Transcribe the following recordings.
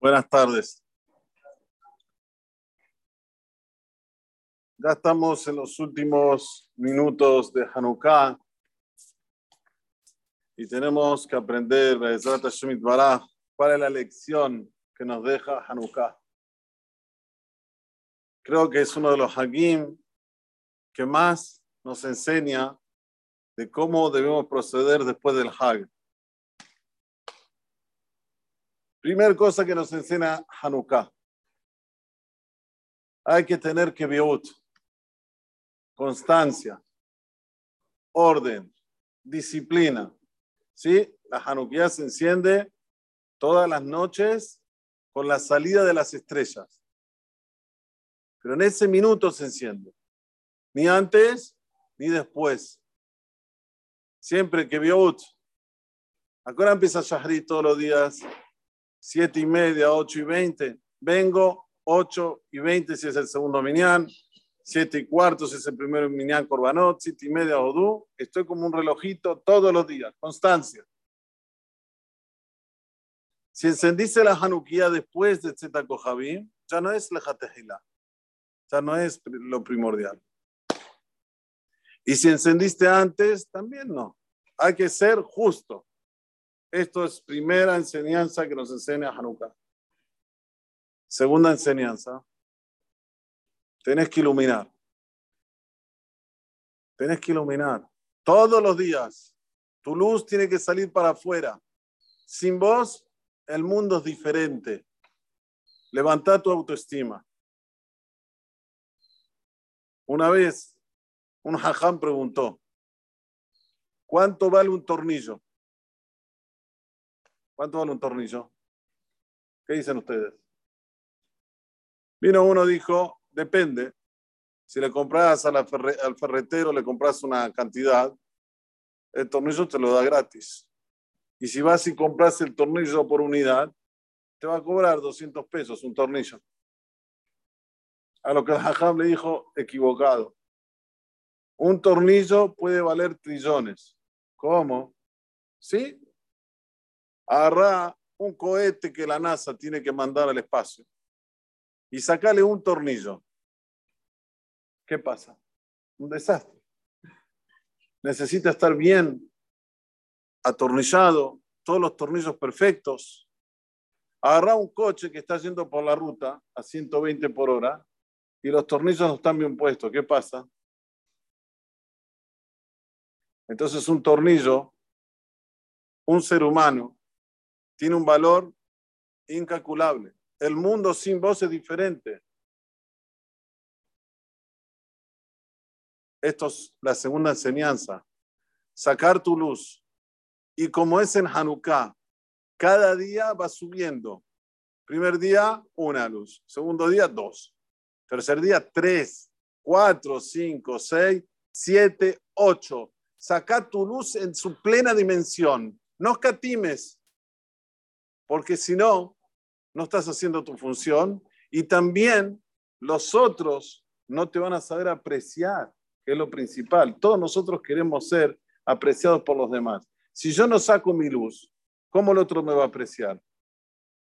Buenas tardes. Ya estamos en los últimos minutos de Hanukkah y tenemos que aprender, cuál es la lección que nos deja Hanukkah. Creo que es uno de los Hagim que más nos enseña de cómo debemos proceder después del Hag. Primera cosa que nos enseña Hanukkah. Hay que tener que constancia, orden, disciplina. ¿Sí? La Hanukkah se enciende todas las noches con la salida de las estrellas. Pero en ese minuto se enciende. Ni antes ni después. Siempre que Biot. Ahora empieza Shahri todos los días siete y media, ocho y veinte. Vengo, ocho y veinte si es el segundo minián, siete y cuarto si es el primero minián corbanot, siete y media odú. Estoy como un relojito todos los días, constancia. Si encendiste la Hanukkah después de Tzeta Kohabim, ya no es Lejatejila, ya no es lo primordial. Y si encendiste antes, también no. Hay que ser justo. Esto es primera enseñanza que nos enseña Hanukkah. Segunda enseñanza, tenés que iluminar. Tenés que iluminar. Todos los días. Tu luz tiene que salir para afuera. Sin vos, el mundo es diferente. Levanta tu autoestima. Una vez, un hajam preguntó, ¿cuánto vale un tornillo? ¿Cuánto vale un tornillo? ¿Qué dicen ustedes? Vino uno, dijo, depende. Si le compras al ferretero, le compras una cantidad, el tornillo te lo da gratis. Y si vas y compras el tornillo por unidad, te va a cobrar 200 pesos un tornillo. A lo que el le dijo, equivocado. Un tornillo puede valer trillones. ¿Cómo? ¿Sí? Agarra un cohete que la NASA tiene que mandar al espacio y sacarle un tornillo. ¿Qué pasa? Un desastre. Necesita estar bien atornillado, todos los tornillos perfectos. Agarra un coche que está yendo por la ruta a 120 por hora y los tornillos no están bien puestos. ¿Qué pasa? Entonces un tornillo, un ser humano, tiene un valor incalculable. El mundo sin voz es diferente. Esto es la segunda enseñanza. Sacar tu luz. Y como es en Hanukkah, cada día va subiendo. Primer día, una luz. Segundo día, dos. Tercer día, tres, cuatro, cinco, seis, siete, ocho. Sacar tu luz en su plena dimensión. No escatimes porque si no, no estás haciendo tu función y también los otros no te van a saber apreciar, que es lo principal. Todos nosotros queremos ser apreciados por los demás. Si yo no saco mi luz, ¿cómo el otro me va a apreciar?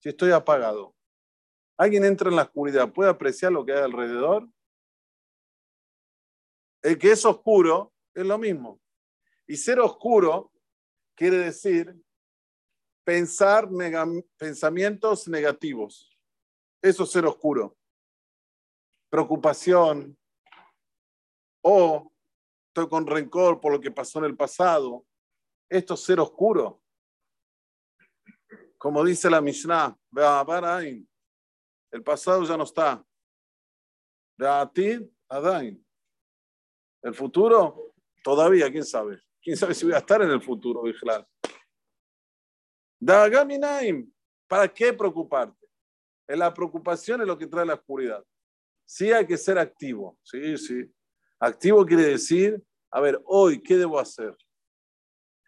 Si estoy apagado. Alguien entra en la oscuridad, ¿puede apreciar lo que hay alrededor? El que es oscuro es lo mismo. Y ser oscuro quiere decir pensar pensamientos negativos. Eso es ser oscuro. Preocupación. O estoy con rencor por lo que pasó en el pasado. Esto es ser oscuro. Como dice la Mishnah, el pasado ya no está. El futuro, todavía, quién sabe. Quién sabe si voy a estar en el futuro, Vigilal. Dagaminaim, ¿para qué preocuparte? La preocupación es lo que trae la oscuridad. Sí hay que ser activo, sí, sí. Activo quiere decir, a ver, hoy, ¿qué debo hacer?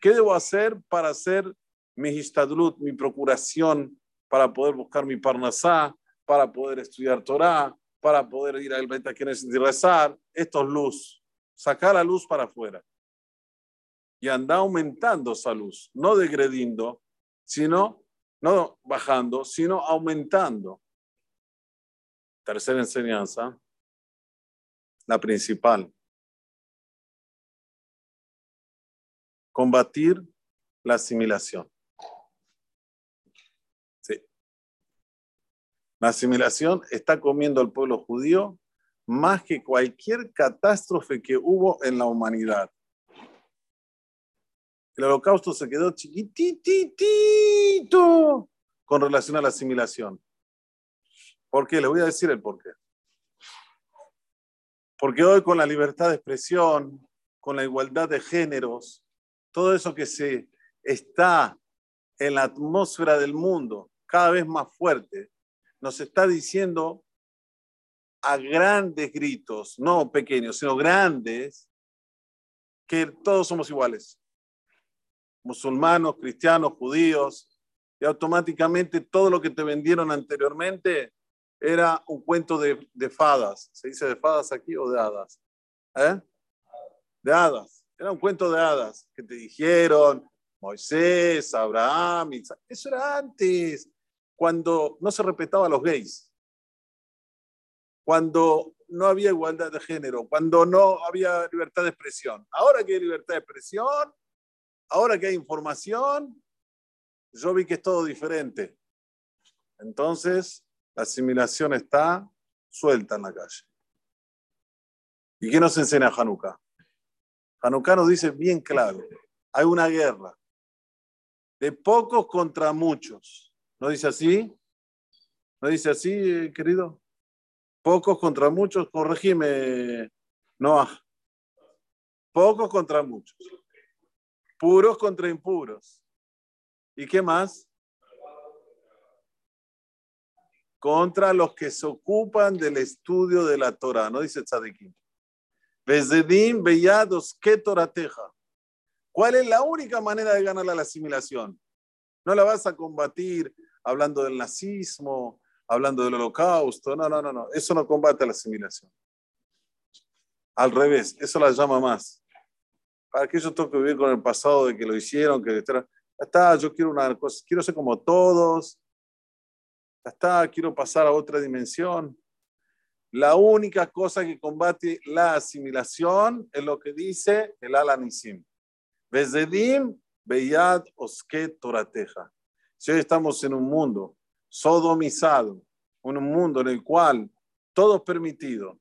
¿Qué debo hacer para hacer mi histadlut, mi procuración, para poder buscar mi parnasá, para poder estudiar Torah, para poder ir al Beta y rezar? Esto es luz. Sacar la luz para afuera. Y anda aumentando esa luz, no degrediendo, sino no bajando, sino aumentando. Tercera enseñanza, la principal. Combatir la asimilación. Sí. La asimilación está comiendo al pueblo judío más que cualquier catástrofe que hubo en la humanidad. El holocausto se quedó chiquititito con relación a la asimilación. ¿Por qué? Le voy a decir el por qué. Porque hoy con la libertad de expresión, con la igualdad de géneros, todo eso que se está en la atmósfera del mundo cada vez más fuerte, nos está diciendo a grandes gritos, no pequeños, sino grandes, que todos somos iguales. Musulmanos, cristianos, judíos, y automáticamente todo lo que te vendieron anteriormente era un cuento de, de fadas. ¿Se dice de fadas aquí o de hadas? ¿Eh? De hadas. Era un cuento de hadas que te dijeron Moisés, Abraham, Eso era antes, cuando no se respetaba a los gays cuando no había igualdad de género, cuando no había libertad de expresión. Ahora que hay libertad de expresión, ahora que hay información, yo vi que es todo diferente. Entonces, la asimilación está suelta en la calle. ¿Y qué nos enseña Hanukkah? Hanukkah nos dice bien claro, hay una guerra de pocos contra muchos. ¿No dice así? ¿No dice así, querido? Pocos contra muchos, corregime, Noah. Pocos contra muchos. Puros contra impuros. ¿Y qué más? Contra los que se ocupan del estudio de la Torah, ¿no dice Tzadikim? Bezedim bellados torateja. ¿Cuál es la única manera de ganar la asimilación? No la vas a combatir hablando del nazismo, hablando del holocausto. No, no, no, no. Eso no combate la asimilación. Al revés, eso la llama más. ¿Para qué yo tengo que vivir con el pasado de que lo hicieron? Que está, yo quiero una cosa, quiero ser como todos. Ya está, quiero pasar a otra dimensión. La única cosa que combate la asimilación es lo que dice el Alanisim. Bezedim, Beyad, Oske, Torateja. Si hoy estamos en un mundo sodomizado, un mundo en el cual todo es permitido,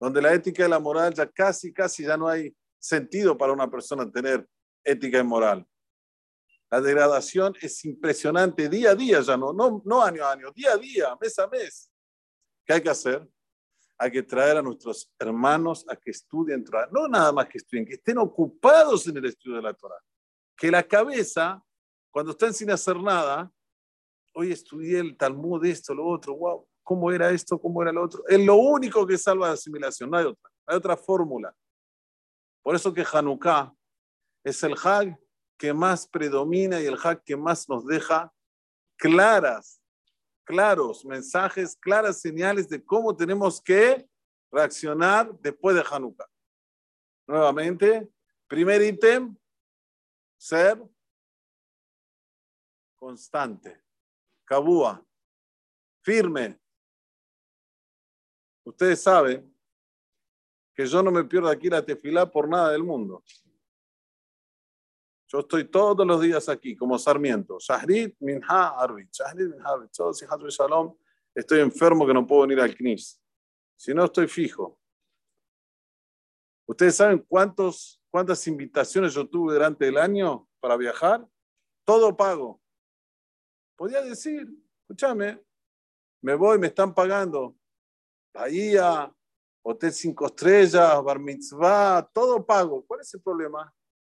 donde la ética y la moral ya casi, casi ya no hay sentido para una persona tener ética y moral. La degradación es impresionante día a día, ya no, no, no año a año, día a día, mes a mes. ¿Qué hay que hacer? Hay que traer a nuestros hermanos a que estudien no nada más que estudien, que estén ocupados en el estudio de la Torah. Que la cabeza, cuando están sin hacer nada, hoy estudié el Talmud, esto, lo otro, wow, ¿cómo era esto? ¿Cómo era lo otro? Es lo único que salva la asimilación, no hay otra, hay otra fórmula. Por eso que Hanukkah es el Hag que más predomina y el Hag que más nos deja claras, claros mensajes, claras señales de cómo tenemos que reaccionar después de Hanukkah. Nuevamente, primer ítem, ser constante. Cabúa, firme. Ustedes saben que yo no me pierdo aquí la tefilá por nada del mundo. Yo estoy todos los días aquí como Sarmiento. Shahrit, Minha, Arvit. Shahrit, Minha, Arvit. Shalom. Estoy enfermo que no puedo venir al CNIS. Si no, estoy fijo. ¿Ustedes saben cuántos, cuántas invitaciones yo tuve durante el año para viajar? Todo pago. Podía decir, escúchame, me voy, me están pagando. Bahía, Hotel Cinco Estrellas, Bar Mitzvah, todo pago. ¿Cuál es el problema?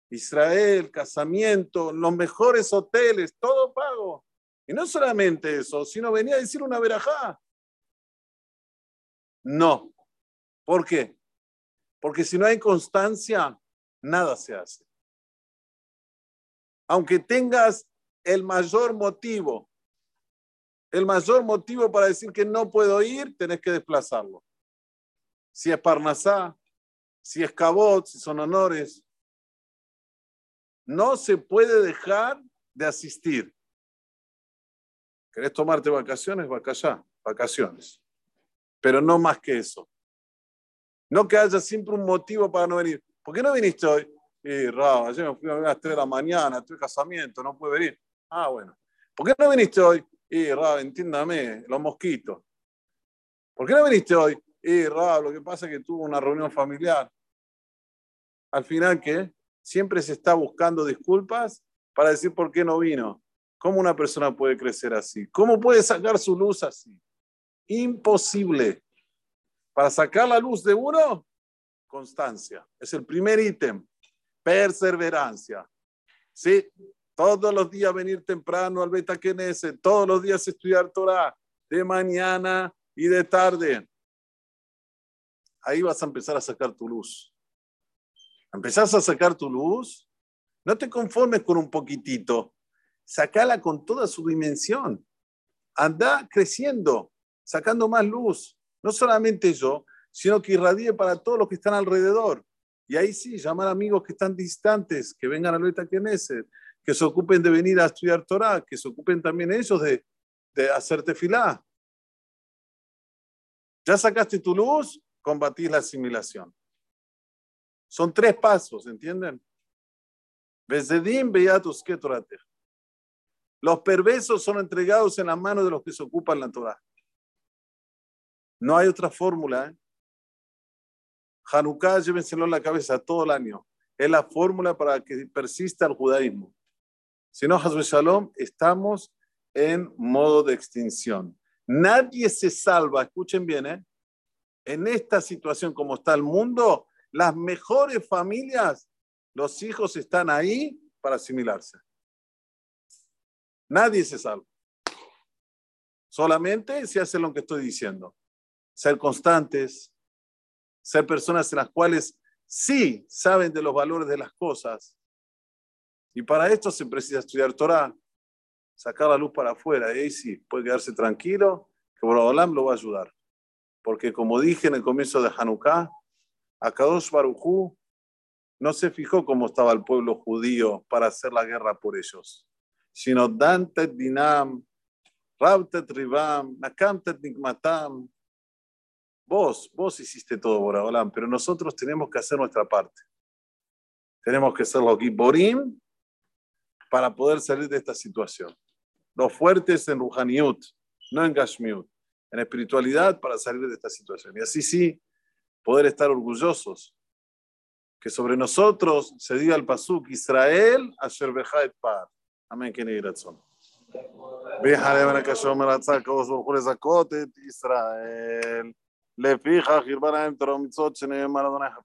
Israel, casamiento, los mejores hoteles, todo pago. Y no solamente eso, sino venía a decir una verajá. No. ¿Por qué? Porque si no hay constancia, nada se hace. Aunque tengas el mayor motivo, el mayor motivo para decir que no puedo ir, tenés que desplazarlo. Si es Parnasá, si es Cabot, si son honores. No se puede dejar de asistir. ¿Querés tomarte vacaciones? Vacaciones, vacaciones. Pero no más que eso. No que haya siempre un motivo para no venir. ¿Por qué no viniste hoy? Y Rao, ayer me fui a las 3 de la mañana, estoy casamiento, no puedo venir. Ah, bueno. ¿Por qué no viniste hoy? Y Rao, entiéndame, los mosquitos. ¿Por qué no viniste hoy? Y Rao, lo que pasa es que tuvo una reunión familiar. Al final, ¿qué? Siempre se está buscando disculpas para decir por qué no vino. ¿Cómo una persona puede crecer así? ¿Cómo puede sacar su luz así? Imposible. Para sacar la luz de uno, constancia. Es el primer ítem. Perseverancia. ¿Sí? Todos los días venir temprano al Beta Kenese, todos los días estudiar Torah, de mañana y de tarde. Ahí vas a empezar a sacar tu luz. Empezás a sacar tu luz, no te conformes con un poquitito sacala con toda su dimensión. Anda creciendo, sacando más luz. No solamente yo, sino que irradie para todos los que están alrededor. Y ahí sí, llamar amigos que están distantes, que vengan a Loeta Knesset, que se ocupen de venir a estudiar Torah, que se ocupen también ellos de, de hacerte filá. Ya sacaste tu luz, combatís la asimilación. Son tres pasos, ¿entienden? Los perversos son entregados en las manos de los que se ocupan la Torah. No hay otra fórmula. ¿eh? Hanukkah, llévenselo en la cabeza todo el año. Es la fórmula para que persista el judaísmo. Si no, Hazbe Shalom, estamos en modo de extinción. Nadie se salva, escuchen bien, ¿eh? en esta situación como está el mundo, las mejores familias, los hijos están ahí para asimilarse. Nadie se salva. Solamente se hace lo que estoy diciendo. Ser constantes, ser personas en las cuales sí saben de los valores de las cosas. Y para esto se precisa estudiar Torah, sacar la luz para afuera. Y ahí sí, puede quedarse tranquilo, que Borodolam lo va a ayudar. Porque como dije en el comienzo de Hanukkah, Akadosh Barujú no se fijó cómo estaba el pueblo judío para hacer la guerra por ellos sino Dantet Dinam, Rabtet Ribam, Nakamtet Nikmatam. Vos, vos hiciste todo, Boraholam, pero nosotros tenemos que hacer nuestra parte. Tenemos que ser los Giborim para poder salir de esta situación. Los fuertes en Ruhaniut, no en Gashmiut, en espiritualidad para salir de esta situación. Y así sí, poder estar orgullosos. Que sobre nosotros se diga el Pasuk, Israel, Asher et Par. Amén, que son. Israel.